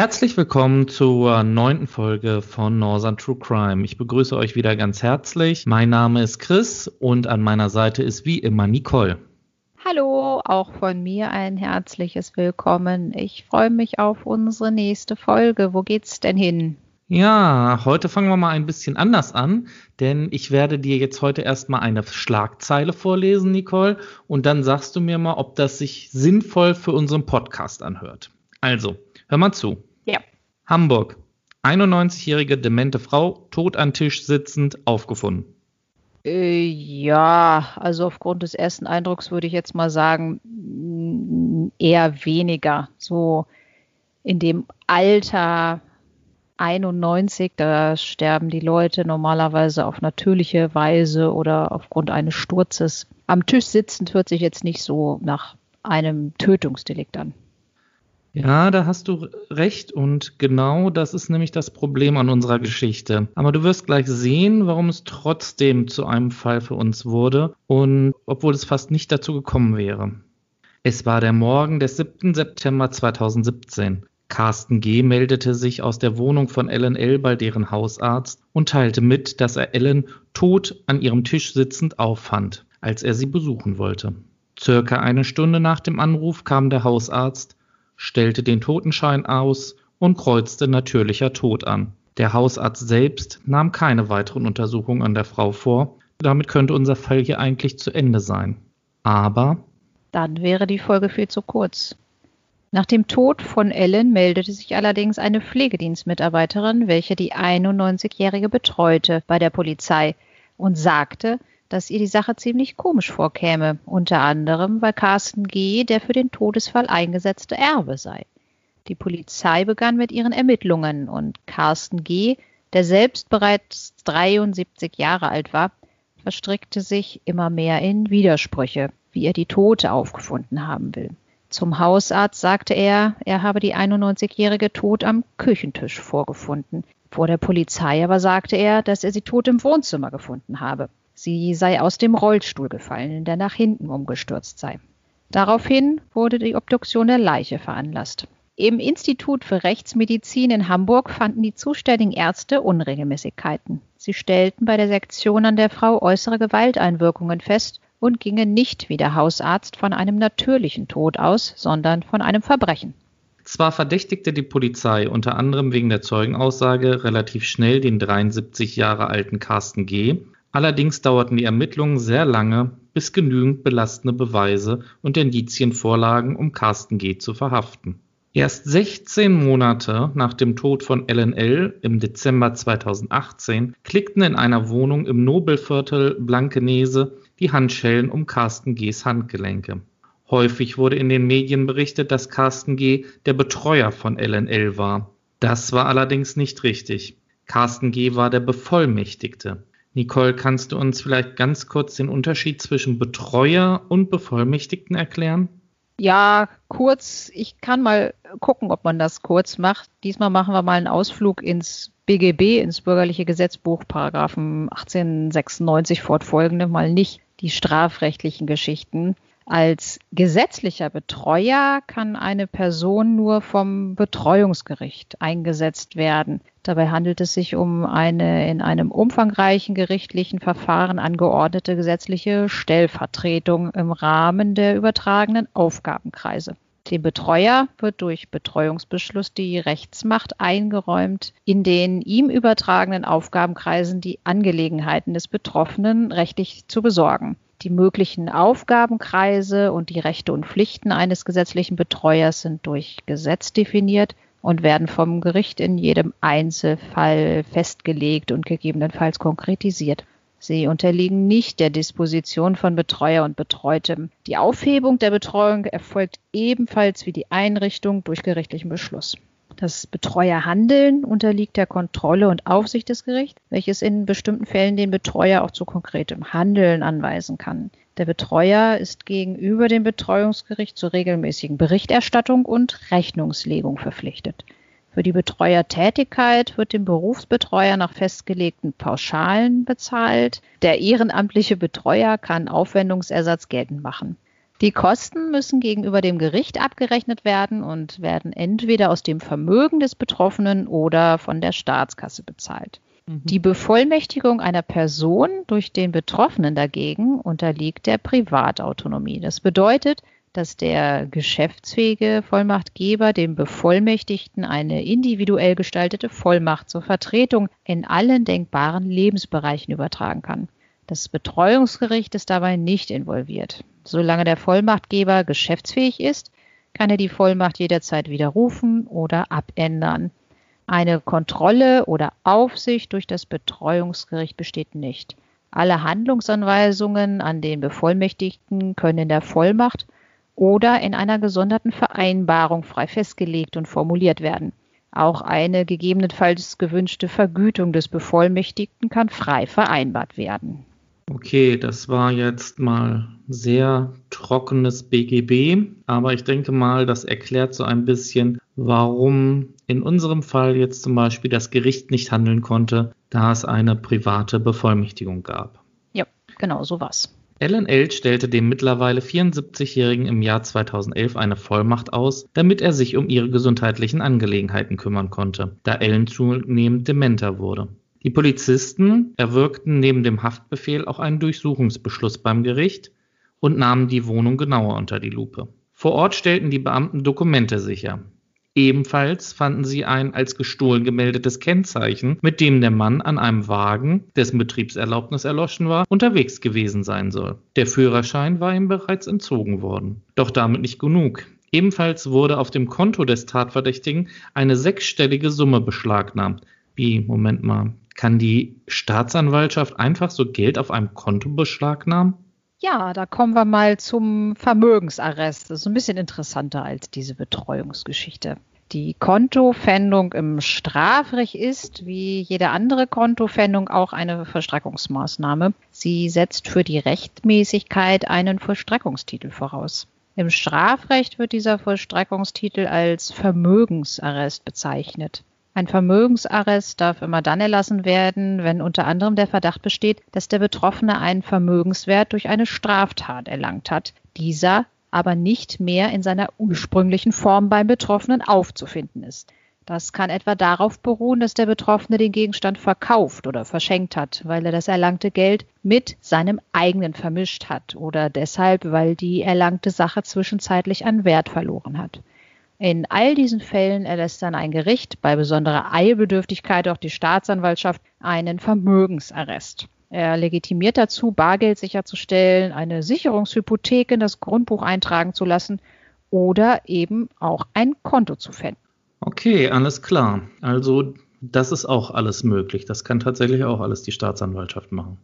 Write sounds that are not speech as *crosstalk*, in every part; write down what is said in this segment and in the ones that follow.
Herzlich willkommen zur neunten Folge von Northern True Crime. Ich begrüße euch wieder ganz herzlich. Mein Name ist Chris und an meiner Seite ist wie immer Nicole. Hallo, auch von mir ein herzliches Willkommen. Ich freue mich auf unsere nächste Folge. Wo geht's denn hin? Ja, heute fangen wir mal ein bisschen anders an, denn ich werde dir jetzt heute erstmal eine Schlagzeile vorlesen, Nicole, und dann sagst du mir mal, ob das sich sinnvoll für unseren Podcast anhört. Also, hör mal zu. Ja. Hamburg. 91-jährige demente Frau, tot an Tisch sitzend, aufgefunden. Äh, ja, also aufgrund des ersten Eindrucks würde ich jetzt mal sagen, eher weniger. So in dem Alter 91, da sterben die Leute normalerweise auf natürliche Weise oder aufgrund eines Sturzes. Am Tisch sitzend hört sich jetzt nicht so nach einem Tötungsdelikt an. Ja, da hast du recht und genau das ist nämlich das Problem an unserer Geschichte. Aber du wirst gleich sehen, warum es trotzdem zu einem Fall für uns wurde und obwohl es fast nicht dazu gekommen wäre. Es war der Morgen des 7. September 2017. Carsten G. meldete sich aus der Wohnung von Ellen L. bei deren Hausarzt und teilte mit, dass er Ellen tot an ihrem Tisch sitzend auffand, als er sie besuchen wollte. Circa eine Stunde nach dem Anruf kam der Hausarzt, stellte den Totenschein aus und kreuzte natürlicher Tod an. Der Hausarzt selbst nahm keine weiteren Untersuchungen an der Frau vor. Damit könnte unser Fall hier eigentlich zu Ende sein. Aber. Dann wäre die Folge viel zu kurz. Nach dem Tod von Ellen meldete sich allerdings eine Pflegedienstmitarbeiterin, welche die 91-Jährige betreute, bei der Polizei und sagte, dass ihr die Sache ziemlich komisch vorkäme, unter anderem weil Carsten G. der für den Todesfall eingesetzte Erbe sei. Die Polizei begann mit ihren Ermittlungen und Carsten G., der selbst bereits 73 Jahre alt war, verstrickte sich immer mehr in Widersprüche, wie er die Tote aufgefunden haben will. Zum Hausarzt sagte er, er habe die 91-Jährige tot am Küchentisch vorgefunden. Vor der Polizei aber sagte er, dass er sie tot im Wohnzimmer gefunden habe. Sie sei aus dem Rollstuhl gefallen, der nach hinten umgestürzt sei. Daraufhin wurde die Obduktion der Leiche veranlasst. Im Institut für Rechtsmedizin in Hamburg fanden die zuständigen Ärzte Unregelmäßigkeiten. Sie stellten bei der Sektion an der Frau äußere Gewalteinwirkungen fest und ginge nicht wie der Hausarzt von einem natürlichen Tod aus, sondern von einem Verbrechen. Zwar verdächtigte die Polizei unter anderem wegen der Zeugenaussage relativ schnell den 73 Jahre alten Carsten G., allerdings dauerten die Ermittlungen sehr lange, bis genügend belastende Beweise und Indizien vorlagen, um Carsten G. zu verhaften. Erst 16 Monate nach dem Tod von LNL im Dezember 2018 klickten in einer Wohnung im Nobelviertel Blankenese die Handschellen um Carsten G.s Handgelenke. Häufig wurde in den Medien berichtet, dass Carsten G. der Betreuer von LNL war. Das war allerdings nicht richtig. Carsten G. war der Bevollmächtigte. Nicole, kannst du uns vielleicht ganz kurz den Unterschied zwischen Betreuer und Bevollmächtigten erklären? Ja, kurz. Ich kann mal gucken, ob man das kurz macht. Diesmal machen wir mal einen Ausflug ins BGB, ins Bürgerliche Gesetzbuch, Paragraphen 1896 fortfolgende, mal nicht die strafrechtlichen Geschichten. Als gesetzlicher Betreuer kann eine Person nur vom Betreuungsgericht eingesetzt werden. Dabei handelt es sich um eine in einem umfangreichen gerichtlichen Verfahren angeordnete gesetzliche Stellvertretung im Rahmen der übertragenen Aufgabenkreise. Dem Betreuer wird durch Betreuungsbeschluss die Rechtsmacht eingeräumt, in den ihm übertragenen Aufgabenkreisen die Angelegenheiten des Betroffenen rechtlich zu besorgen. Die möglichen Aufgabenkreise und die Rechte und Pflichten eines gesetzlichen Betreuers sind durch Gesetz definiert und werden vom Gericht in jedem Einzelfall festgelegt und gegebenenfalls konkretisiert. Sie unterliegen nicht der Disposition von Betreuer und Betreutem. Die Aufhebung der Betreuung erfolgt ebenfalls wie die Einrichtung durch gerichtlichen Beschluss. Das Betreuerhandeln unterliegt der Kontrolle und Aufsicht des Gerichts, welches in bestimmten Fällen den Betreuer auch zu konkretem Handeln anweisen kann. Der Betreuer ist gegenüber dem Betreuungsgericht zur regelmäßigen Berichterstattung und Rechnungslegung verpflichtet. Für die Betreuertätigkeit wird dem Berufsbetreuer nach festgelegten Pauschalen bezahlt. Der ehrenamtliche Betreuer kann Aufwendungsersatz geltend machen. Die Kosten müssen gegenüber dem Gericht abgerechnet werden und werden entweder aus dem Vermögen des Betroffenen oder von der Staatskasse bezahlt. Mhm. Die Bevollmächtigung einer Person durch den Betroffenen dagegen unterliegt der Privatautonomie. Das bedeutet, dass der geschäftsfähige Vollmachtgeber dem Bevollmächtigten eine individuell gestaltete Vollmacht zur Vertretung in allen denkbaren Lebensbereichen übertragen kann. Das Betreuungsgericht ist dabei nicht involviert. Solange der Vollmachtgeber geschäftsfähig ist, kann er die Vollmacht jederzeit widerrufen oder abändern. Eine Kontrolle oder Aufsicht durch das Betreuungsgericht besteht nicht. Alle Handlungsanweisungen an den Bevollmächtigten können in der Vollmacht oder in einer gesonderten Vereinbarung frei festgelegt und formuliert werden. Auch eine gegebenenfalls gewünschte Vergütung des Bevollmächtigten kann frei vereinbart werden. Okay, das war jetzt mal sehr trockenes BGB, aber ich denke mal, das erklärt so ein bisschen, warum in unserem Fall jetzt zum Beispiel das Gericht nicht handeln konnte, da es eine private Bevollmächtigung gab. Ja, genau so was. Ellen L. stellte dem mittlerweile 74-Jährigen im Jahr 2011 eine Vollmacht aus, damit er sich um ihre gesundheitlichen Angelegenheiten kümmern konnte, da Ellen zunehmend dementer wurde. Die Polizisten erwirkten neben dem Haftbefehl auch einen Durchsuchungsbeschluss beim Gericht und nahmen die Wohnung genauer unter die Lupe. Vor Ort stellten die Beamten Dokumente sicher. Ebenfalls fanden sie ein als gestohlen gemeldetes Kennzeichen, mit dem der Mann an einem Wagen, dessen Betriebserlaubnis erloschen war, unterwegs gewesen sein soll. Der Führerschein war ihm bereits entzogen worden. Doch damit nicht genug. Ebenfalls wurde auf dem Konto des Tatverdächtigen eine sechsstellige Summe beschlagnahmt. Wie, Moment mal, kann die Staatsanwaltschaft einfach so Geld auf einem Konto beschlagnahmen? Ja, da kommen wir mal zum Vermögensarrest. Das ist ein bisschen interessanter als diese Betreuungsgeschichte. Die Kontofändung im Strafrecht ist, wie jede andere Kontofändung, auch eine Verstreckungsmaßnahme. Sie setzt für die Rechtmäßigkeit einen Vollstreckungstitel voraus. Im Strafrecht wird dieser Vollstreckungstitel als Vermögensarrest bezeichnet. Ein Vermögensarrest darf immer dann erlassen werden, wenn unter anderem der Verdacht besteht, dass der Betroffene einen Vermögenswert durch eine Straftat erlangt hat, dieser aber nicht mehr in seiner ursprünglichen Form beim Betroffenen aufzufinden ist. Das kann etwa darauf beruhen, dass der Betroffene den Gegenstand verkauft oder verschenkt hat, weil er das erlangte Geld mit seinem eigenen vermischt hat oder deshalb, weil die erlangte Sache zwischenzeitlich an Wert verloren hat. In all diesen Fällen erlässt dann ein Gericht, bei besonderer Eilbedürftigkeit auch die Staatsanwaltschaft, einen Vermögensarrest. Er legitimiert dazu, Bargeld sicherzustellen, eine Sicherungshypothek in das Grundbuch eintragen zu lassen oder eben auch ein Konto zu fänden. Okay, alles klar. Also das ist auch alles möglich. Das kann tatsächlich auch alles die Staatsanwaltschaft machen.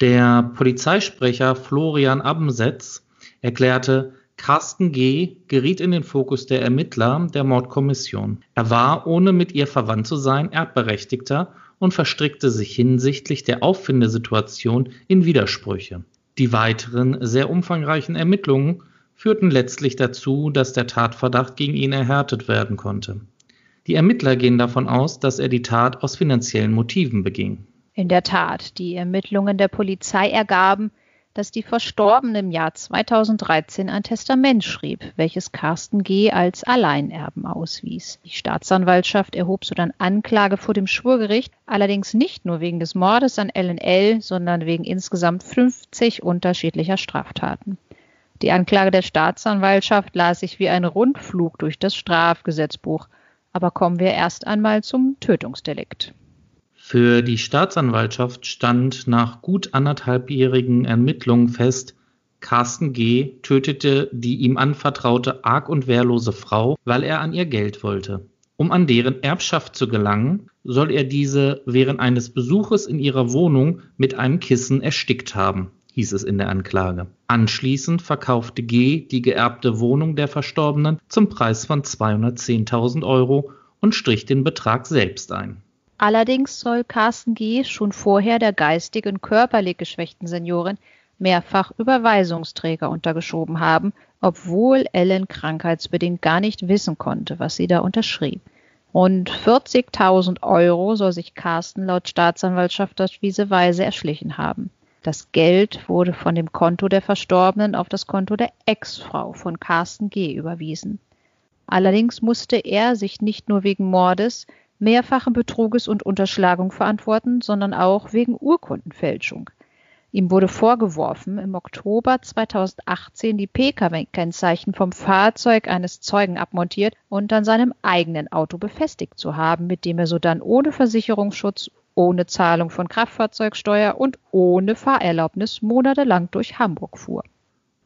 Der Polizeisprecher Florian Abendsetz erklärte, Carsten G. geriet in den Fokus der Ermittler der Mordkommission. Er war, ohne mit ihr verwandt zu sein, Erbberechtigter und verstrickte sich hinsichtlich der Auffindesituation in Widersprüche. Die weiteren, sehr umfangreichen Ermittlungen führten letztlich dazu, dass der Tatverdacht gegen ihn erhärtet werden konnte. Die Ermittler gehen davon aus, dass er die Tat aus finanziellen Motiven beging. In der Tat, die Ermittlungen der Polizei ergaben, dass die Verstorbene im Jahr 2013 ein Testament schrieb, welches Carsten G. als Alleinerben auswies. Die Staatsanwaltschaft erhob sodann Anklage vor dem Schwurgericht, allerdings nicht nur wegen des Mordes an Ellen L., sondern wegen insgesamt 50 unterschiedlicher Straftaten. Die Anklage der Staatsanwaltschaft las sich wie ein Rundflug durch das Strafgesetzbuch. Aber kommen wir erst einmal zum Tötungsdelikt. Für die Staatsanwaltschaft stand nach gut anderthalbjährigen Ermittlungen fest, Carsten G. tötete die ihm anvertraute arg und wehrlose Frau, weil er an ihr Geld wollte. Um an deren Erbschaft zu gelangen, soll er diese während eines Besuches in ihrer Wohnung mit einem Kissen erstickt haben, hieß es in der Anklage. Anschließend verkaufte G. die geerbte Wohnung der Verstorbenen zum Preis von 210.000 Euro und strich den Betrag selbst ein. Allerdings soll Carsten G. schon vorher der geistig und körperlich geschwächten Seniorin mehrfach Überweisungsträger untergeschoben haben, obwohl Ellen krankheitsbedingt gar nicht wissen konnte, was sie da unterschrieb. Rund 40.000 Euro soll sich Carsten laut Staatsanwaltschaft auf diese Weise erschlichen haben. Das Geld wurde von dem Konto der Verstorbenen auf das Konto der Ex-Frau von Carsten G. überwiesen. Allerdings musste er sich nicht nur wegen Mordes, mehrfachen Betruges und Unterschlagung verantworten, sondern auch wegen Urkundenfälschung. Ihm wurde vorgeworfen, im Oktober 2018 die Pkw-Kennzeichen vom Fahrzeug eines Zeugen abmontiert und an seinem eigenen Auto befestigt zu haben, mit dem er sodann ohne Versicherungsschutz, ohne Zahlung von Kraftfahrzeugsteuer und ohne Fahrerlaubnis monatelang durch Hamburg fuhr.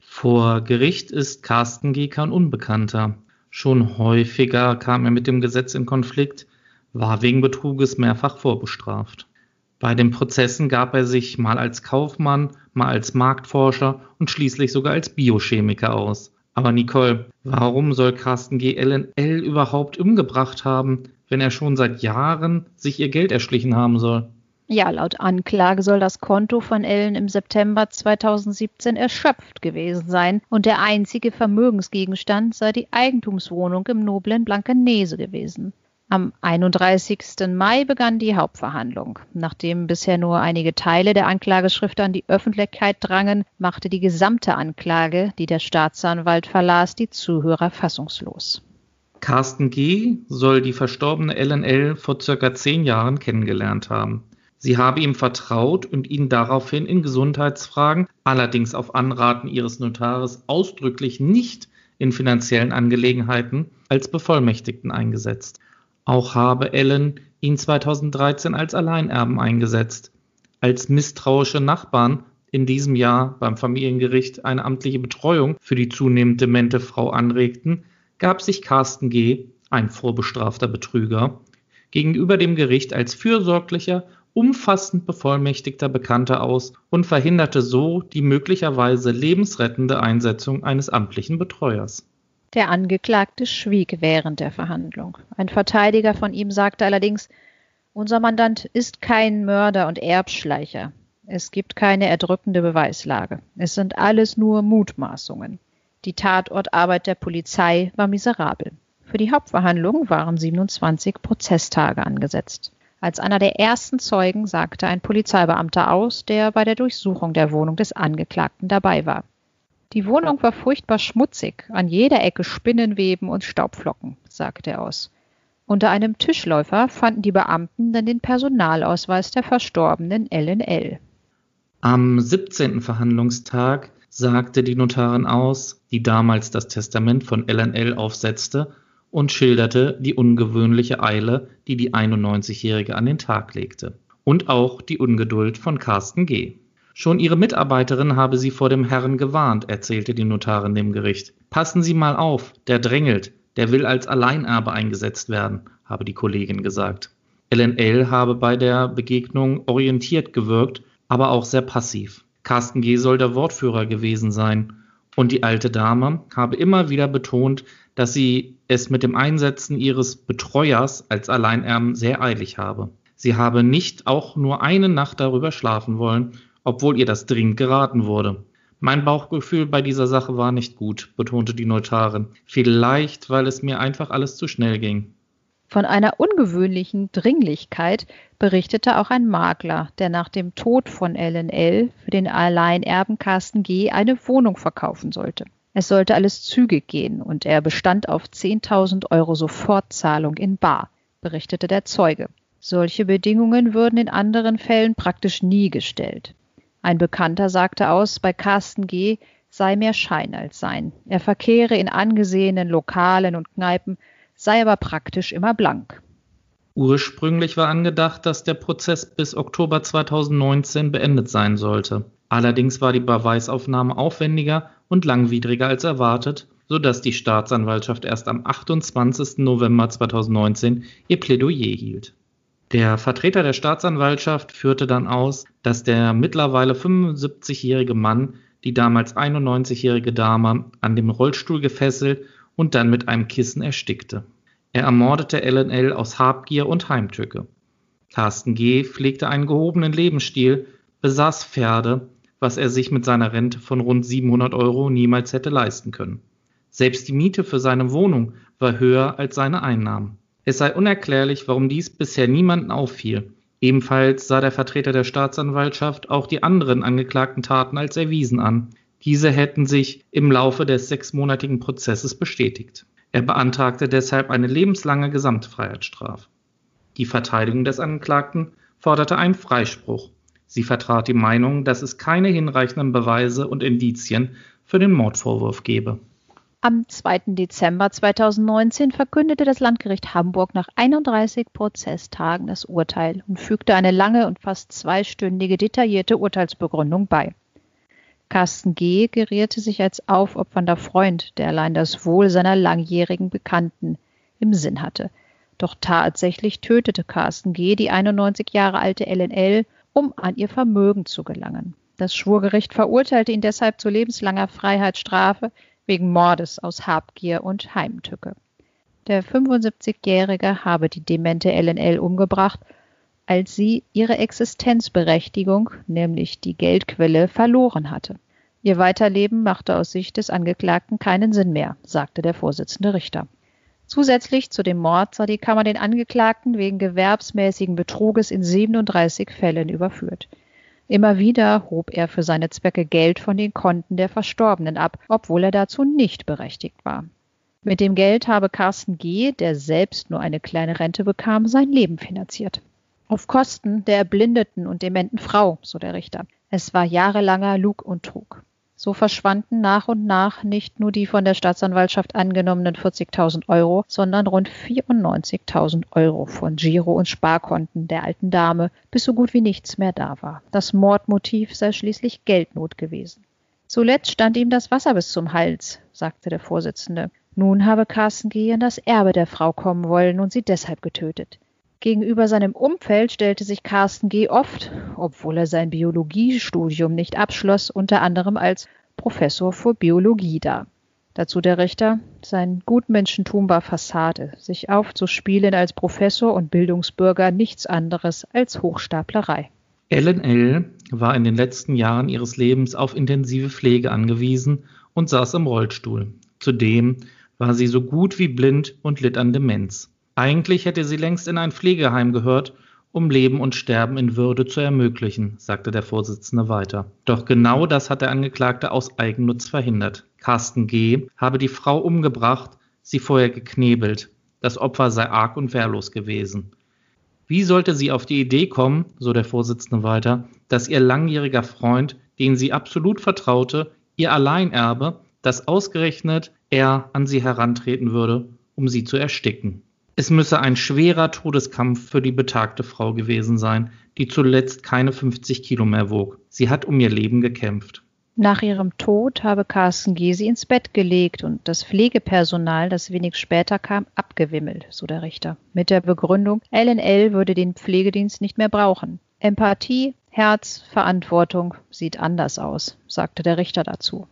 Vor Gericht ist Carsten G. kein Unbekannter. Schon häufiger kam er mit dem Gesetz in Konflikt, war wegen Betruges mehrfach vorbestraft. Bei den Prozessen gab er sich mal als Kaufmann, mal als Marktforscher und schließlich sogar als Biochemiker aus. Aber Nicole, warum soll Carsten G. LNL überhaupt umgebracht haben, wenn er schon seit Jahren sich ihr Geld erschlichen haben soll? Ja, laut Anklage soll das Konto von Ellen im September 2017 erschöpft gewesen sein und der einzige Vermögensgegenstand sei die Eigentumswohnung im noblen Blankenese gewesen. Am 31. Mai begann die Hauptverhandlung. Nachdem bisher nur einige Teile der Anklageschrift an die Öffentlichkeit drangen, machte die gesamte Anklage, die der Staatsanwalt verlas, die Zuhörer fassungslos. Carsten G. soll die verstorbene LNL vor circa zehn Jahren kennengelernt haben. Sie habe ihm vertraut und ihn daraufhin in Gesundheitsfragen, allerdings auf Anraten ihres Notares, ausdrücklich nicht in finanziellen Angelegenheiten als Bevollmächtigten eingesetzt. Auch habe Ellen ihn 2013 als Alleinerben eingesetzt. Als misstrauische Nachbarn in diesem Jahr beim Familiengericht eine amtliche Betreuung für die zunehmend demente Frau anregten, gab sich Carsten G., ein vorbestrafter Betrüger, gegenüber dem Gericht als fürsorglicher, umfassend bevollmächtigter Bekannter aus und verhinderte so die möglicherweise lebensrettende Einsetzung eines amtlichen Betreuers. Der Angeklagte schwieg während der Verhandlung. Ein Verteidiger von ihm sagte allerdings, unser Mandant ist kein Mörder und Erbschleicher. Es gibt keine erdrückende Beweislage. Es sind alles nur Mutmaßungen. Die Tatortarbeit der Polizei war miserabel. Für die Hauptverhandlung waren 27 Prozesstage angesetzt. Als einer der ersten Zeugen sagte ein Polizeibeamter aus, der bei der Durchsuchung der Wohnung des Angeklagten dabei war. Die Wohnung war furchtbar schmutzig, an jeder Ecke Spinnenweben und Staubflocken, sagte er aus. Unter einem Tischläufer fanden die Beamten dann den Personalausweis der verstorbenen LNL. Am 17. Verhandlungstag sagte die Notarin aus, die damals das Testament von LNL aufsetzte und schilderte die ungewöhnliche Eile, die die 91-Jährige an den Tag legte. Und auch die Ungeduld von Carsten G. Schon ihre Mitarbeiterin habe sie vor dem Herrn gewarnt, erzählte die Notarin dem Gericht. Passen Sie mal auf, der drängelt, der will als Alleinerbe eingesetzt werden, habe die Kollegin gesagt. LNL habe bei der Begegnung orientiert gewirkt, aber auch sehr passiv. Carsten G. soll der Wortführer gewesen sein. Und die alte Dame habe immer wieder betont, dass sie es mit dem Einsetzen ihres Betreuers als Alleinerben sehr eilig habe. Sie habe nicht auch nur eine Nacht darüber schlafen wollen obwohl ihr das dringend geraten wurde. Mein Bauchgefühl bei dieser Sache war nicht gut, betonte die Notarin. Vielleicht, weil es mir einfach alles zu schnell ging. Von einer ungewöhnlichen Dringlichkeit berichtete auch ein Makler, der nach dem Tod von LNL für den Alleinerben Carsten G. eine Wohnung verkaufen sollte. Es sollte alles zügig gehen und er bestand auf 10.000 Euro Sofortzahlung in Bar, berichtete der Zeuge. Solche Bedingungen würden in anderen Fällen praktisch nie gestellt. Ein Bekannter sagte aus, bei Carsten G. sei mehr Schein als Sein. Er verkehre in angesehenen Lokalen und Kneipen, sei aber praktisch immer blank. Ursprünglich war angedacht, dass der Prozess bis Oktober 2019 beendet sein sollte. Allerdings war die Beweisaufnahme aufwendiger und langwidriger als erwartet, sodass die Staatsanwaltschaft erst am 28. November 2019 ihr Plädoyer hielt. Der Vertreter der Staatsanwaltschaft führte dann aus, dass der mittlerweile 75-jährige Mann die damals 91-jährige Dame an dem Rollstuhl gefesselt und dann mit einem Kissen erstickte. Er ermordete LNL aus Habgier und Heimtücke. Carsten G. pflegte einen gehobenen Lebensstil, besaß Pferde, was er sich mit seiner Rente von rund 700 Euro niemals hätte leisten können. Selbst die Miete für seine Wohnung war höher als seine Einnahmen. Es sei unerklärlich, warum dies bisher niemanden auffiel. Ebenfalls sah der Vertreter der Staatsanwaltschaft auch die anderen angeklagten Taten als erwiesen an. Diese hätten sich im Laufe des sechsmonatigen Prozesses bestätigt. Er beantragte deshalb eine lebenslange Gesamtfreiheitsstrafe. Die Verteidigung des Angeklagten forderte einen Freispruch. Sie vertrat die Meinung, dass es keine hinreichenden Beweise und Indizien für den Mordvorwurf gebe. Am 2. Dezember 2019 verkündete das Landgericht Hamburg nach 31 Prozesstagen das Urteil und fügte eine lange und fast zweistündige detaillierte Urteilsbegründung bei. Carsten G. gerierte sich als aufopfernder Freund, der allein das Wohl seiner langjährigen Bekannten im Sinn hatte. Doch tatsächlich tötete Carsten G. die 91 Jahre alte LNL, um an ihr Vermögen zu gelangen. Das Schwurgericht verurteilte ihn deshalb zu lebenslanger Freiheitsstrafe wegen Mordes aus Habgier und Heimtücke. Der 75-Jährige habe die demente LNL umgebracht, als sie ihre Existenzberechtigung, nämlich die Geldquelle, verloren hatte. Ihr Weiterleben machte aus Sicht des Angeklagten keinen Sinn mehr, sagte der Vorsitzende Richter. Zusätzlich zu dem Mord sah die Kammer den Angeklagten wegen gewerbsmäßigen Betruges in 37 Fällen überführt. Immer wieder hob er für seine Zwecke Geld von den Konten der Verstorbenen ab, obwohl er dazu nicht berechtigt war. Mit dem Geld habe Carsten G., der selbst nur eine kleine Rente bekam, sein Leben finanziert. Auf Kosten der erblindeten und dementen Frau, so der Richter. Es war jahrelanger Lug und Trug. So verschwanden nach und nach nicht nur die von der Staatsanwaltschaft angenommenen 40.000 Euro, sondern rund 94.000 Euro von Giro- und Sparkonten der alten Dame, bis so gut wie nichts mehr da war. Das Mordmotiv sei schließlich Geldnot gewesen. Zuletzt stand ihm das Wasser bis zum Hals, sagte der Vorsitzende. Nun habe Carsten G. in das Erbe der Frau kommen wollen und sie deshalb getötet. Gegenüber seinem Umfeld stellte sich Carsten G. oft, obwohl er sein Biologiestudium nicht abschloss, unter anderem als Professor für Biologie dar. Dazu der Richter, sein Gutmenschentum war Fassade, sich aufzuspielen als Professor und Bildungsbürger nichts anderes als Hochstaplerei. Ellen L. war in den letzten Jahren ihres Lebens auf intensive Pflege angewiesen und saß im Rollstuhl. Zudem war sie so gut wie blind und litt an Demenz. Eigentlich hätte sie längst in ein Pflegeheim gehört, um Leben und Sterben in Würde zu ermöglichen, sagte der Vorsitzende weiter. Doch genau das hat der Angeklagte aus Eigennutz verhindert. Carsten G. habe die Frau umgebracht, sie vorher geknebelt. Das Opfer sei arg und wehrlos gewesen. Wie sollte sie auf die Idee kommen, so der Vorsitzende weiter, dass ihr langjähriger Freund, den sie absolut vertraute, ihr Alleinerbe, dass ausgerechnet er an sie herantreten würde, um sie zu ersticken? Es müsse ein schwerer Todeskampf für die betagte Frau gewesen sein, die zuletzt keine 50 Kilo mehr wog. Sie hat um ihr Leben gekämpft. Nach ihrem Tod habe Carsten G. sie ins Bett gelegt und das Pflegepersonal, das wenig später kam, abgewimmelt, so der Richter. Mit der Begründung, LNL würde den Pflegedienst nicht mehr brauchen. Empathie, Herz, Verantwortung sieht anders aus, sagte der Richter dazu.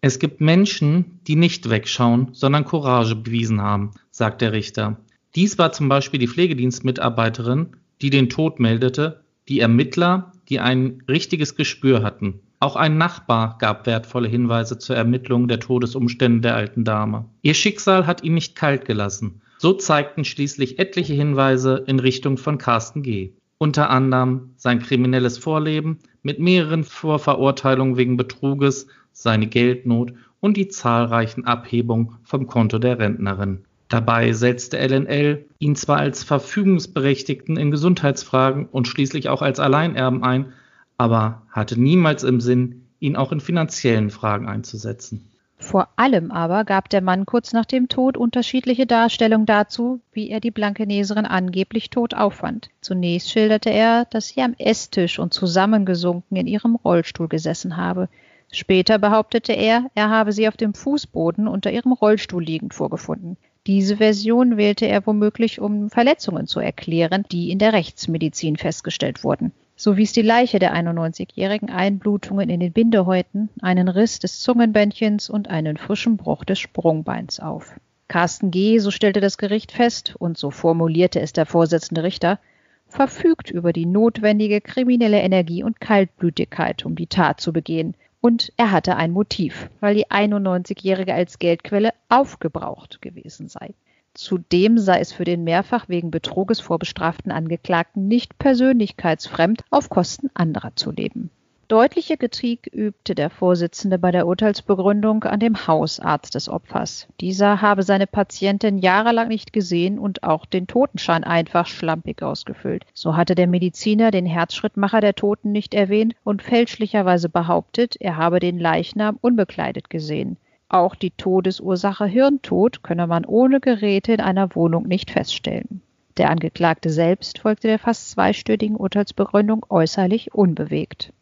Es gibt Menschen, die nicht wegschauen, sondern Courage bewiesen haben, sagt der Richter. Dies war zum Beispiel die Pflegedienstmitarbeiterin, die den Tod meldete, die Ermittler, die ein richtiges Gespür hatten. Auch ein Nachbar gab wertvolle Hinweise zur Ermittlung der Todesumstände der alten Dame. Ihr Schicksal hat ihn nicht kalt gelassen. So zeigten schließlich etliche Hinweise in Richtung von Carsten G. Unter anderem sein kriminelles Vorleben mit mehreren Vorverurteilungen wegen Betruges, seine Geldnot und die zahlreichen Abhebungen vom Konto der Rentnerin. Dabei setzte LNL ihn zwar als Verfügungsberechtigten in Gesundheitsfragen und schließlich auch als Alleinerben ein, aber hatte niemals im Sinn, ihn auch in finanziellen Fragen einzusetzen. Vor allem aber gab der Mann kurz nach dem Tod unterschiedliche Darstellungen dazu, wie er die Blankeneserin angeblich tot auffand. Zunächst schilderte er, dass sie am Esstisch und zusammengesunken in ihrem Rollstuhl gesessen habe. Später behauptete er, er habe sie auf dem Fußboden unter ihrem Rollstuhl liegend vorgefunden. Diese Version wählte er womöglich, um Verletzungen zu erklären, die in der Rechtsmedizin festgestellt wurden. So wies die Leiche der 91-Jährigen Einblutungen in den Bindehäuten, einen Riss des Zungenbändchens und einen frischen Bruch des Sprungbeins auf. Carsten G., so stellte das Gericht fest, und so formulierte es der Vorsitzende Richter, verfügt über die notwendige kriminelle Energie und Kaltblütigkeit, um die Tat zu begehen, und er hatte ein Motiv, weil die 91-Jährige als Geldquelle aufgebraucht gewesen sei. Zudem sei es für den mehrfach wegen Betruges vorbestraften Angeklagten nicht persönlichkeitsfremd, auf Kosten anderer zu leben. Deutliche Kritik übte der Vorsitzende bei der Urteilsbegründung an dem Hausarzt des Opfers. Dieser habe seine Patientin jahrelang nicht gesehen und auch den Totenschein einfach schlampig ausgefüllt. So hatte der Mediziner den Herzschrittmacher der Toten nicht erwähnt und fälschlicherweise behauptet, er habe den Leichnam unbekleidet gesehen. Auch die Todesursache Hirntod könne man ohne Geräte in einer Wohnung nicht feststellen. Der Angeklagte selbst folgte der fast zweistündigen Urteilsbegründung äußerlich unbewegt.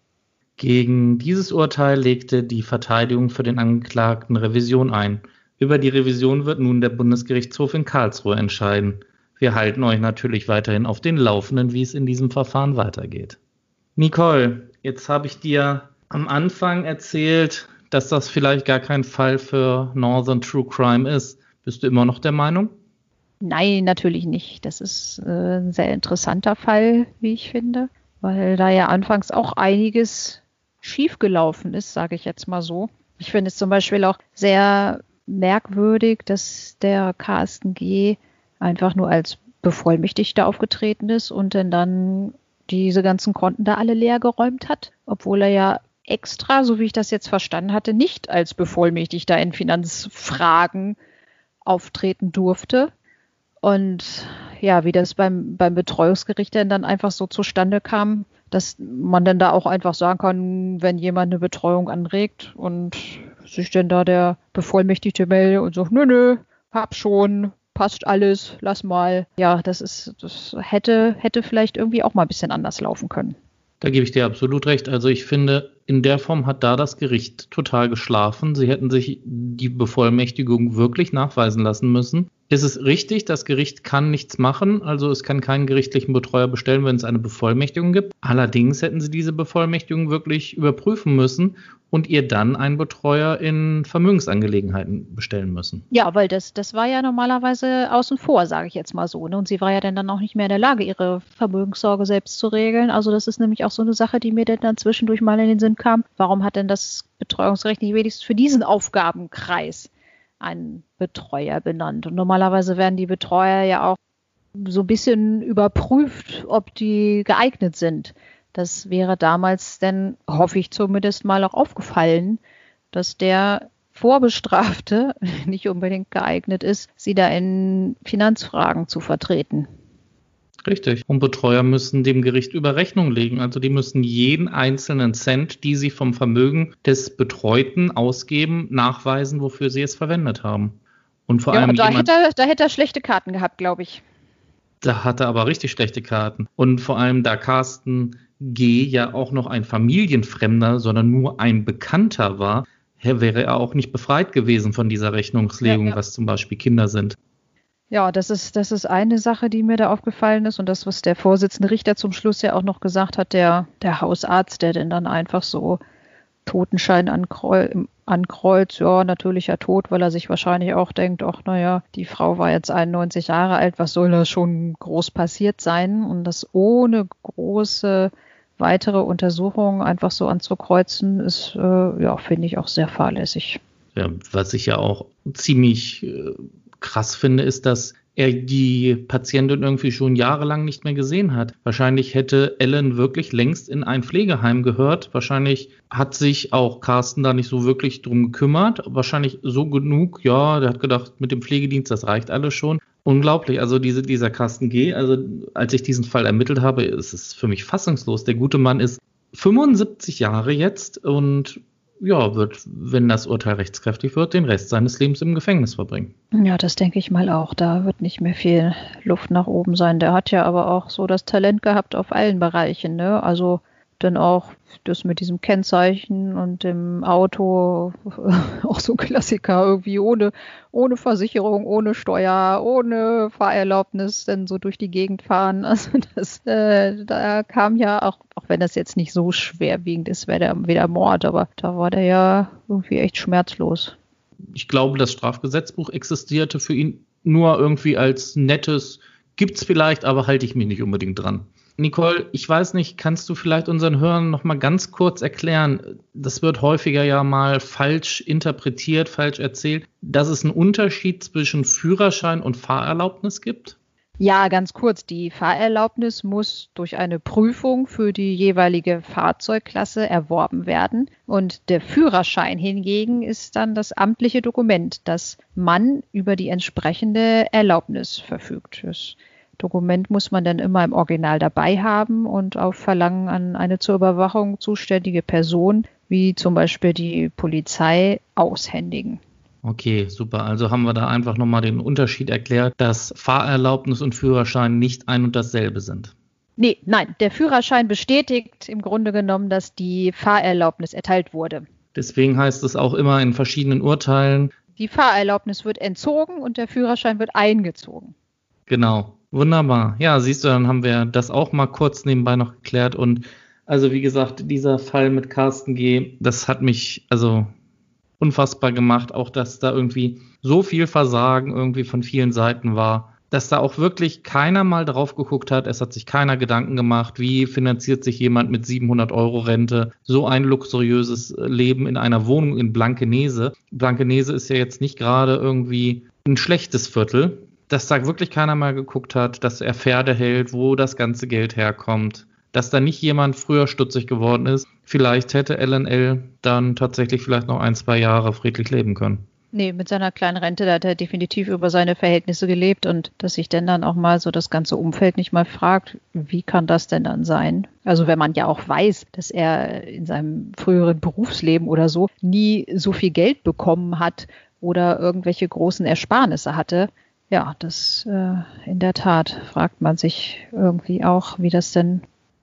Gegen dieses Urteil legte die Verteidigung für den Angeklagten Revision ein. Über die Revision wird nun der Bundesgerichtshof in Karlsruhe entscheiden. Wir halten euch natürlich weiterhin auf den Laufenden, wie es in diesem Verfahren weitergeht. Nicole, jetzt habe ich dir am Anfang erzählt, dass das vielleicht gar kein Fall für Northern True Crime ist. Bist du immer noch der Meinung? Nein, natürlich nicht. Das ist äh, ein sehr interessanter Fall, wie ich finde, weil da ja anfangs auch einiges schiefgelaufen ist, sage ich jetzt mal so. Ich finde es zum Beispiel auch sehr merkwürdig, dass der Carsten G. einfach nur als Bevollmächtigter aufgetreten ist und dann diese ganzen Konten da alle leer geräumt hat, obwohl er ja extra, so wie ich das jetzt verstanden hatte, nicht als Bevollmächtigter in Finanzfragen auftreten durfte. Und ja, wie das beim, beim Betreuungsgericht dann einfach so zustande kam, dass man dann da auch einfach sagen kann, wenn jemand eine Betreuung anregt und sich denn da der Bevollmächtigte meldet und sagt, nö, nö, hab schon, passt alles, lass mal. Ja, das ist, das hätte, hätte vielleicht irgendwie auch mal ein bisschen anders laufen können. Da gebe ich dir absolut recht. Also ich finde, in der Form hat da das Gericht total geschlafen. Sie hätten sich die Bevollmächtigung wirklich nachweisen lassen müssen. Es ist richtig, das Gericht kann nichts machen, also es kann keinen gerichtlichen Betreuer bestellen, wenn es eine Bevollmächtigung gibt. Allerdings hätten sie diese Bevollmächtigung wirklich überprüfen müssen und ihr dann einen Betreuer in Vermögensangelegenheiten bestellen müssen. Ja, weil das, das war ja normalerweise außen vor, sage ich jetzt mal so. Ne? Und sie war ja dann, auch nicht mehr in der Lage, ihre Vermögenssorge selbst zu regeln. Also das ist nämlich auch so eine Sache, die mir dann zwischendurch mal in den Sinn kam. Warum hat denn das Betreuungsrecht nicht wenigstens für diesen Aufgabenkreis einen Betreuer benannt. Und normalerweise werden die Betreuer ja auch so ein bisschen überprüft, ob die geeignet sind. Das wäre damals dann, hoffe ich zumindest mal, auch aufgefallen, dass der Vorbestrafte *laughs* nicht unbedingt geeignet ist, sie da in Finanzfragen zu vertreten. Richtig. Und Betreuer müssen dem Gericht über Rechnung legen. Also die müssen jeden einzelnen Cent, die sie vom Vermögen des Betreuten ausgeben, nachweisen, wofür sie es verwendet haben. Und vor ja, allem. Da, jemand, hätte er, da hätte er schlechte Karten gehabt, glaube ich. Da hat er aber richtig schlechte Karten. Und vor allem, da Carsten G. ja auch noch ein Familienfremder, sondern nur ein Bekannter war, wäre er auch nicht befreit gewesen von dieser Rechnungslegung, ja, ja. was zum Beispiel Kinder sind. Ja, das ist, das ist eine Sache, die mir da aufgefallen ist und das, was der Vorsitzende Richter zum Schluss ja auch noch gesagt hat, der, der Hausarzt, der denn dann einfach so Totenschein ankreu ankreuzt, ja, natürlicher Tod, weil er sich wahrscheinlich auch denkt, ach naja, die Frau war jetzt 91 Jahre alt, was soll da schon groß passiert sein? Und das ohne große weitere Untersuchungen einfach so anzukreuzen, ist, äh, ja, finde ich auch sehr fahrlässig. Ja, was ich ja auch ziemlich äh, krass finde, ist, dass er die Patientin irgendwie schon jahrelang nicht mehr gesehen hat. Wahrscheinlich hätte Ellen wirklich längst in ein Pflegeheim gehört. Wahrscheinlich hat sich auch Carsten da nicht so wirklich drum gekümmert. Wahrscheinlich so genug, ja, der hat gedacht, mit dem Pflegedienst, das reicht alles schon. Unglaublich, also diese, dieser Carsten G., also als ich diesen Fall ermittelt habe, ist es für mich fassungslos. Der gute Mann ist 75 Jahre jetzt und ja, wird, wenn das Urteil rechtskräftig wird, den Rest seines Lebens im Gefängnis verbringen. Ja, das denke ich mal auch. Da wird nicht mehr viel Luft nach oben sein. Der hat ja aber auch so das Talent gehabt auf allen Bereichen, ne? Also dann auch das mit diesem Kennzeichen und dem Auto, *laughs* auch so ein Klassiker, irgendwie ohne, ohne Versicherung, ohne Steuer, ohne Fahrerlaubnis, dann so durch die Gegend fahren. *laughs* Also das, äh, da kam ja auch, auch wenn das jetzt nicht so schwerwiegend ist, wäre der wieder Mord, aber da war der ja irgendwie echt schmerzlos. Ich glaube, das Strafgesetzbuch existierte für ihn nur irgendwie als nettes, gibt's vielleicht, aber halte ich mich nicht unbedingt dran. Nicole, ich weiß nicht, kannst du vielleicht unseren Hörern noch mal ganz kurz erklären, das wird häufiger ja mal falsch interpretiert, falsch erzählt, dass es einen Unterschied zwischen Führerschein und Fahrerlaubnis gibt? Ja, ganz kurz. Die Fahrerlaubnis muss durch eine Prüfung für die jeweilige Fahrzeugklasse erworben werden. Und der Führerschein hingegen ist dann das amtliche Dokument, dass man über die entsprechende Erlaubnis verfügt. Das Dokument muss man dann immer im Original dabei haben und auf Verlangen an eine zur Überwachung zuständige Person, wie zum Beispiel die Polizei, aushändigen. Okay, super. Also haben wir da einfach nochmal den Unterschied erklärt, dass Fahrerlaubnis und Führerschein nicht ein und dasselbe sind. Nee, nein, der Führerschein bestätigt im Grunde genommen, dass die Fahrerlaubnis erteilt wurde. Deswegen heißt es auch immer in verschiedenen Urteilen. Die Fahrerlaubnis wird entzogen und der Führerschein wird eingezogen. Genau, wunderbar. Ja, siehst du, dann haben wir das auch mal kurz nebenbei noch geklärt. Und also wie gesagt, dieser Fall mit Carsten G., das hat mich, also unfassbar gemacht, auch dass da irgendwie so viel Versagen irgendwie von vielen Seiten war, dass da auch wirklich keiner mal drauf geguckt hat. Es hat sich keiner Gedanken gemacht, wie finanziert sich jemand mit 700 Euro Rente so ein luxuriöses Leben in einer Wohnung in Blankenese. Blankenese ist ja jetzt nicht gerade irgendwie ein schlechtes Viertel, dass da wirklich keiner mal geguckt hat, dass er Pferde hält, wo das ganze Geld herkommt dass da nicht jemand früher stutzig geworden ist. Vielleicht hätte LNL dann tatsächlich vielleicht noch ein, zwei Jahre friedlich leben können. Nee, mit seiner kleinen Rente, da hat er definitiv über seine Verhältnisse gelebt und dass sich denn dann auch mal so das ganze Umfeld nicht mal fragt, wie kann das denn dann sein? Also wenn man ja auch weiß, dass er in seinem früheren Berufsleben oder so nie so viel Geld bekommen hat oder irgendwelche großen Ersparnisse hatte, ja, das äh, in der Tat fragt man sich irgendwie auch, wie das denn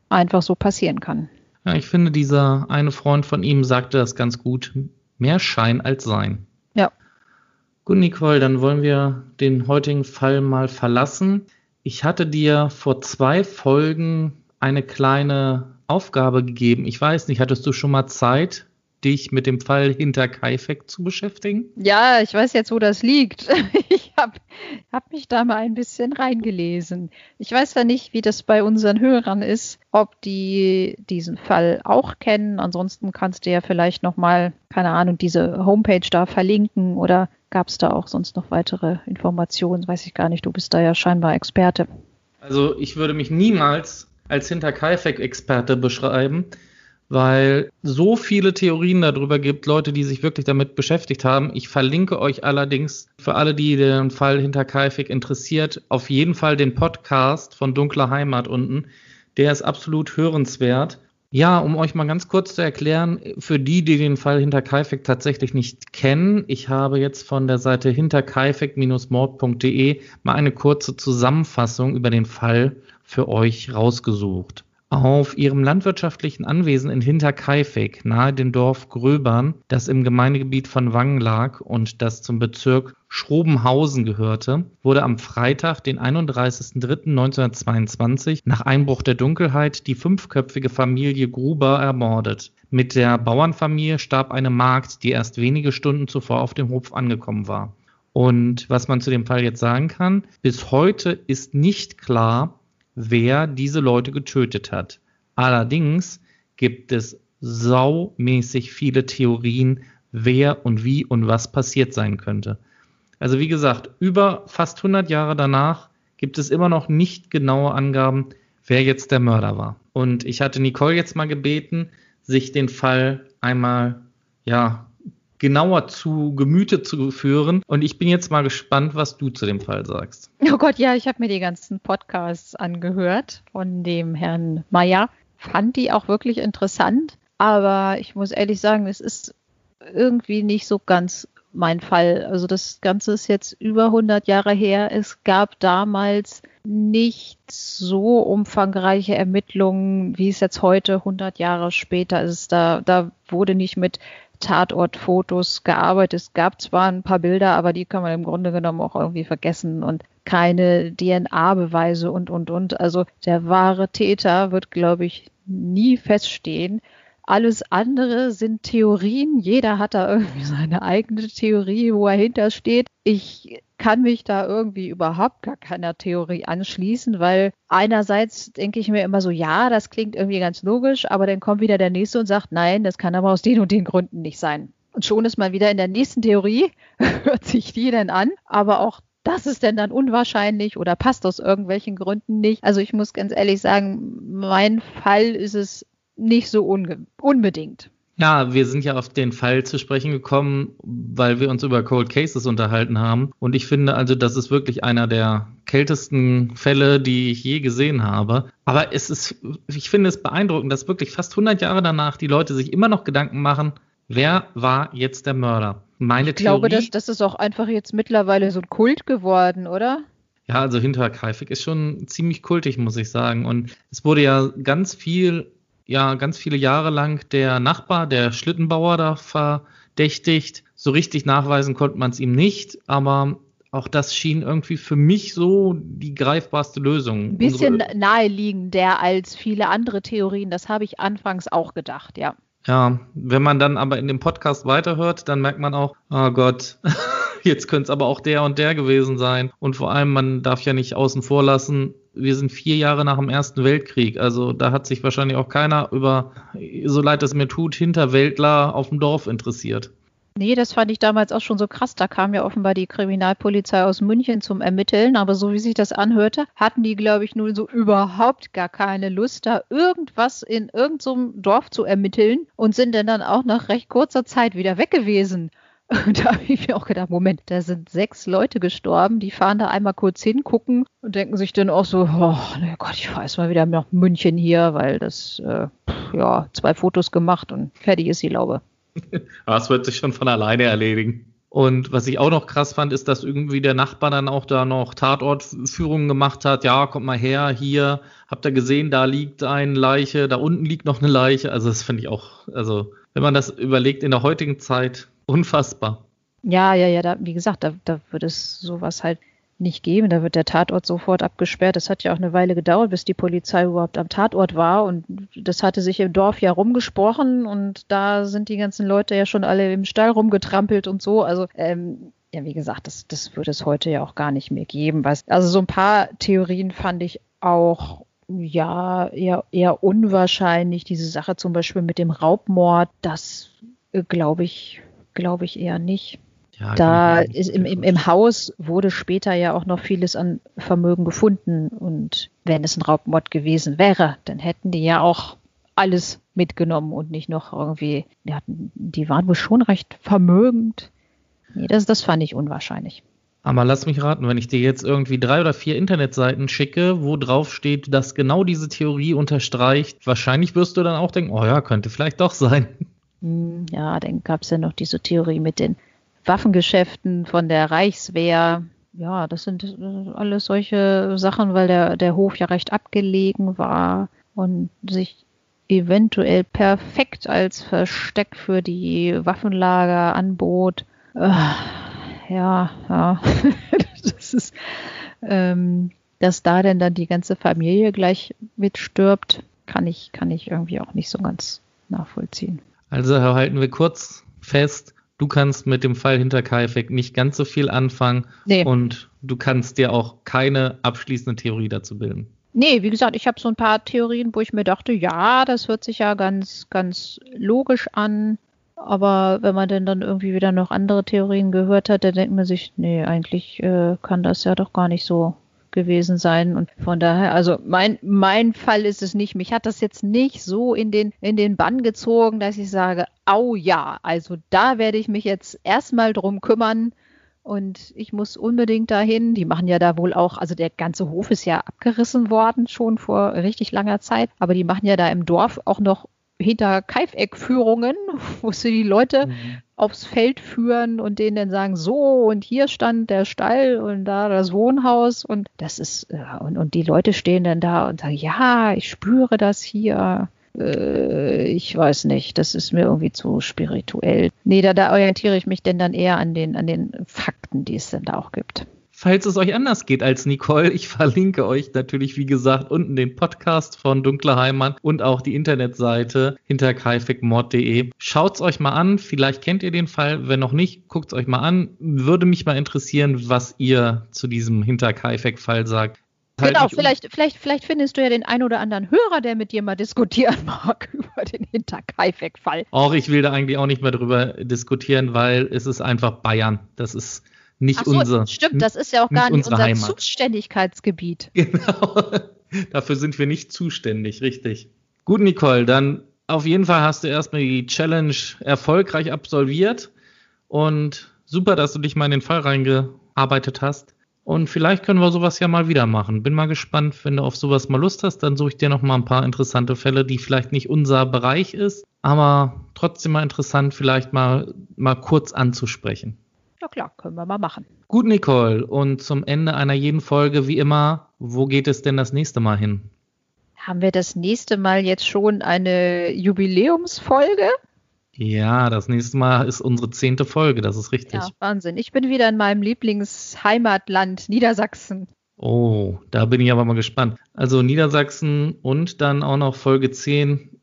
einfach so passieren kann. Ja, ich finde, dieser eine Freund von ihm sagte das ganz gut. Mehr Schein als Sein. Ja. Gut, Nicole, dann wollen wir den heutigen Fall mal verlassen. Ich hatte dir vor zwei Folgen eine kleine Aufgabe gegeben. Ich weiß nicht, hattest du schon mal Zeit, dich mit dem Fall hinter Kaifek zu beschäftigen? Ja, ich weiß jetzt, wo das liegt. *laughs* Ich habe hab mich da mal ein bisschen reingelesen. Ich weiß ja nicht, wie das bei unseren Hörern ist, ob die diesen Fall auch kennen. Ansonsten kannst du ja vielleicht noch mal, keine Ahnung, diese Homepage da verlinken oder gab es da auch sonst noch weitere Informationen? Weiß ich gar nicht. Du bist da ja scheinbar Experte. Also ich würde mich niemals als hinter Kaifek-Experte beschreiben weil so viele Theorien darüber gibt, Leute, die sich wirklich damit beschäftigt haben. Ich verlinke euch allerdings für alle, die den Fall hinter Kaifik interessiert, auf jeden Fall den Podcast von Dunkler Heimat unten. Der ist absolut hörenswert. Ja, um euch mal ganz kurz zu erklären, für die, die den Fall hinter Kaifek tatsächlich nicht kennen, ich habe jetzt von der Seite hinterkaifek-mord.de mal eine kurze Zusammenfassung über den Fall für euch rausgesucht. Auf ihrem landwirtschaftlichen Anwesen in Hinterkaifeck, nahe dem Dorf Gröbern, das im Gemeindegebiet von Wangen lag und das zum Bezirk Schrobenhausen gehörte, wurde am Freitag, den 31.03.1922, nach Einbruch der Dunkelheit die fünfköpfige Familie Gruber ermordet. Mit der Bauernfamilie starb eine Magd, die erst wenige Stunden zuvor auf dem Hof angekommen war. Und was man zu dem Fall jetzt sagen kann, bis heute ist nicht klar, wer diese Leute getötet hat. Allerdings gibt es saumäßig viele Theorien, wer und wie und was passiert sein könnte. Also wie gesagt, über fast 100 Jahre danach gibt es immer noch nicht genaue Angaben, wer jetzt der Mörder war. Und ich hatte Nicole jetzt mal gebeten, sich den Fall einmal ja genauer zu Gemüte zu führen. Und ich bin jetzt mal gespannt, was du zu dem Fall sagst. Oh Gott, ja, ich habe mir die ganzen Podcasts angehört von dem Herrn Meyer. Fand die auch wirklich interessant. Aber ich muss ehrlich sagen, es ist irgendwie nicht so ganz mein Fall. Also das Ganze ist jetzt über 100 Jahre her. Es gab damals nicht so umfangreiche Ermittlungen, wie es jetzt heute 100 Jahre später ist. Da, da wurde nicht mit Tatortfotos gearbeitet. Es gab zwar ein paar Bilder, aber die kann man im Grunde genommen auch irgendwie vergessen und keine DNA-Beweise und, und, und. Also der wahre Täter wird, glaube ich, nie feststehen. Alles andere sind Theorien. Jeder hat da irgendwie *laughs* seine eigene Theorie, wo er hintersteht. Ich kann mich da irgendwie überhaupt gar keiner Theorie anschließen, weil einerseits denke ich mir immer so, ja, das klingt irgendwie ganz logisch, aber dann kommt wieder der nächste und sagt, nein, das kann aber aus den und den Gründen nicht sein. Und schon ist man wieder in der nächsten Theorie, *laughs* hört sich die denn an, aber auch das ist denn dann unwahrscheinlich oder passt aus irgendwelchen Gründen nicht. Also ich muss ganz ehrlich sagen, mein Fall ist es nicht so unbedingt. Ja, wir sind ja auf den Fall zu sprechen gekommen, weil wir uns über Cold Cases unterhalten haben. Und ich finde also, das ist wirklich einer der kältesten Fälle, die ich je gesehen habe. Aber es ist, ich finde es beeindruckend, dass wirklich fast 100 Jahre danach die Leute sich immer noch Gedanken machen, wer war jetzt der Mörder? Meine ich Theorie, glaube, das, das ist auch einfach jetzt mittlerweile so ein Kult geworden, oder? Ja, also Hinterkaifeck ist schon ziemlich kultig, muss ich sagen. Und es wurde ja ganz viel ja ganz viele Jahre lang der Nachbar, der Schlittenbauer, da verdächtigt. So richtig nachweisen konnte man es ihm nicht, aber auch das schien irgendwie für mich so die greifbarste Lösung. Ein bisschen Unsere, naheliegender als viele andere Theorien, das habe ich anfangs auch gedacht, ja. Ja, wenn man dann aber in dem Podcast weiterhört, dann merkt man auch, oh Gott, *laughs* jetzt könnte es aber auch der und der gewesen sein. Und vor allem, man darf ja nicht außen vor lassen, wir sind vier Jahre nach dem Ersten Weltkrieg. Also da hat sich wahrscheinlich auch keiner über, so leid es mir tut, Hinterwäldler auf dem Dorf interessiert. Nee, das fand ich damals auch schon so krass. Da kam ja offenbar die Kriminalpolizei aus München zum Ermitteln, aber so wie sich das anhörte, hatten die, glaube ich, nun so überhaupt gar keine Lust, da irgendwas in irgendeinem so Dorf zu ermitteln und sind dann, dann auch nach recht kurzer Zeit wieder weg gewesen. Und *laughs* da habe ich mir auch gedacht, Moment, da sind sechs Leute gestorben, die fahren da einmal kurz hingucken und denken sich dann auch so, oh ne Gott, ich fahre mal wieder nach München hier, weil das, äh, ja, zwei Fotos gemacht und fertig ist die Laube. *laughs* Das wird sich schon von alleine erledigen. Und was ich auch noch krass fand, ist, dass irgendwie der Nachbar dann auch da noch Tatortführungen gemacht hat. Ja, kommt mal her, hier, habt ihr gesehen, da liegt eine Leiche, da unten liegt noch eine Leiche. Also das finde ich auch, also wenn man das überlegt in der heutigen Zeit, Unfassbar. Ja, ja, ja, da, wie gesagt, da, da wird es sowas halt nicht geben. Da wird der Tatort sofort abgesperrt. Das hat ja auch eine Weile gedauert, bis die Polizei überhaupt am Tatort war. Und das hatte sich im Dorf ja rumgesprochen und da sind die ganzen Leute ja schon alle im Stall rumgetrampelt und so. Also, ähm, ja, wie gesagt, das, das würde es heute ja auch gar nicht mehr geben. Was, also so ein paar Theorien fand ich auch ja eher, eher unwahrscheinlich. Diese Sache zum Beispiel mit dem Raubmord, das äh, glaube ich glaube ich eher nicht. Ja, da ist im, im, im Haus wurde später ja auch noch vieles an Vermögen gefunden. Und wenn es ein Raubmord gewesen wäre, dann hätten die ja auch alles mitgenommen und nicht noch irgendwie, die, hatten, die waren wohl schon recht vermögend. Nee, das, das fand ich unwahrscheinlich. Aber lass mich raten, wenn ich dir jetzt irgendwie drei oder vier Internetseiten schicke, wo drauf steht, dass genau diese Theorie unterstreicht, wahrscheinlich wirst du dann auch denken, oh ja, könnte vielleicht doch sein. Hm, ja, dann gab es ja noch diese Theorie mit den Waffengeschäften von der Reichswehr. Ja, das sind alles solche Sachen, weil der, der Hof ja recht abgelegen war und sich eventuell perfekt als Versteck für die Waffenlager anbot. Äh, ja, ja, *laughs* das ist, ähm, dass da denn dann die ganze Familie gleich mitstirbt, kann ich, kann ich irgendwie auch nicht so ganz nachvollziehen. Also halten wir kurz fest, du kannst mit dem Fall hinter Kaifek nicht ganz so viel anfangen nee. und du kannst dir auch keine abschließende Theorie dazu bilden. Nee, wie gesagt, ich habe so ein paar Theorien, wo ich mir dachte, ja, das hört sich ja ganz, ganz logisch an. Aber wenn man denn dann irgendwie wieder noch andere Theorien gehört hat, dann denkt man sich, nee, eigentlich äh, kann das ja doch gar nicht so gewesen sein. Und von daher, also mein, mein Fall ist es nicht. Mich hat das jetzt nicht so in den, in den Bann gezogen, dass ich sage, au ja, also da werde ich mich jetzt erstmal drum kümmern. Und ich muss unbedingt dahin. Die machen ja da wohl auch, also der ganze Hof ist ja abgerissen worden schon vor richtig langer Zeit. Aber die machen ja da im Dorf auch noch hinter Kaifeck-Führungen, wo sie die Leute mhm. aufs Feld führen und denen dann sagen, so und hier stand der Stall und da das Wohnhaus und das ist, ja, und, und die Leute stehen dann da und sagen, ja, ich spüre das hier. Äh, ich weiß nicht, das ist mir irgendwie zu spirituell. Nee, da, da orientiere ich mich denn dann eher an den, an den Fakten, die es denn da auch gibt. Falls es euch anders geht als Nicole, ich verlinke euch natürlich, wie gesagt, unten den Podcast von Dunkle Heimat und auch die Internetseite hinterkaifekmord.de. Schaut's euch mal an, vielleicht kennt ihr den Fall, wenn noch nicht, guckt's euch mal an. Würde mich mal interessieren, was ihr zu diesem Hinterkaifek-Fall sagt. Halt genau, vielleicht, um. vielleicht, vielleicht findest du ja den ein oder anderen Hörer, der mit dir mal diskutieren *laughs* mag über den Hinterkaifeck-Fall. Auch ich will da eigentlich auch nicht mehr drüber diskutieren, weil es ist einfach Bayern. Das ist nicht so, unser. Stimmt, das ist ja auch gar nicht, unser Heimat. Zuständigkeitsgebiet. *laughs* Genau. Dafür sind wir nicht zuständig, richtig. Gut, Nicole, dann auf jeden Fall hast du erstmal die Challenge erfolgreich absolviert und super, dass du dich mal in den Fall reingearbeitet hast. Und vielleicht können wir sowas ja mal wieder machen. Bin mal gespannt, wenn du auf sowas mal Lust hast, dann suche ich dir noch mal ein paar interessante Fälle, die vielleicht nicht unser Bereich ist, aber trotzdem mal interessant, vielleicht mal, mal kurz anzusprechen. Ja klar, können wir mal machen. Gut, Nicole. Und zum Ende einer jeden Folge, wie immer, wo geht es denn das nächste Mal hin? Haben wir das nächste Mal jetzt schon eine Jubiläumsfolge? Ja, das nächste Mal ist unsere zehnte Folge, das ist richtig. Ja, Wahnsinn. Ich bin wieder in meinem Lieblingsheimatland Niedersachsen. Oh, da bin ich aber mal gespannt. Also Niedersachsen und dann auch noch Folge 10.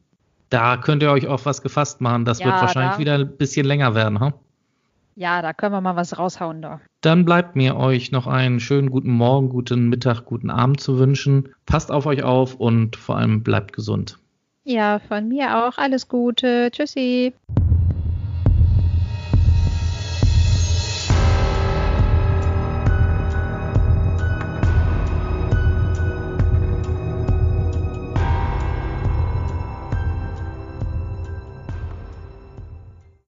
Da könnt ihr euch auch was gefasst machen. Das ja, wird wahrscheinlich da, wieder ein bisschen länger werden, ha? Ja, da können wir mal was raushauen da. Dann bleibt mir euch noch einen schönen guten Morgen, guten Mittag, guten Abend zu wünschen. Passt auf euch auf und vor allem bleibt gesund. Ja, von mir auch. Alles Gute. Tschüssi.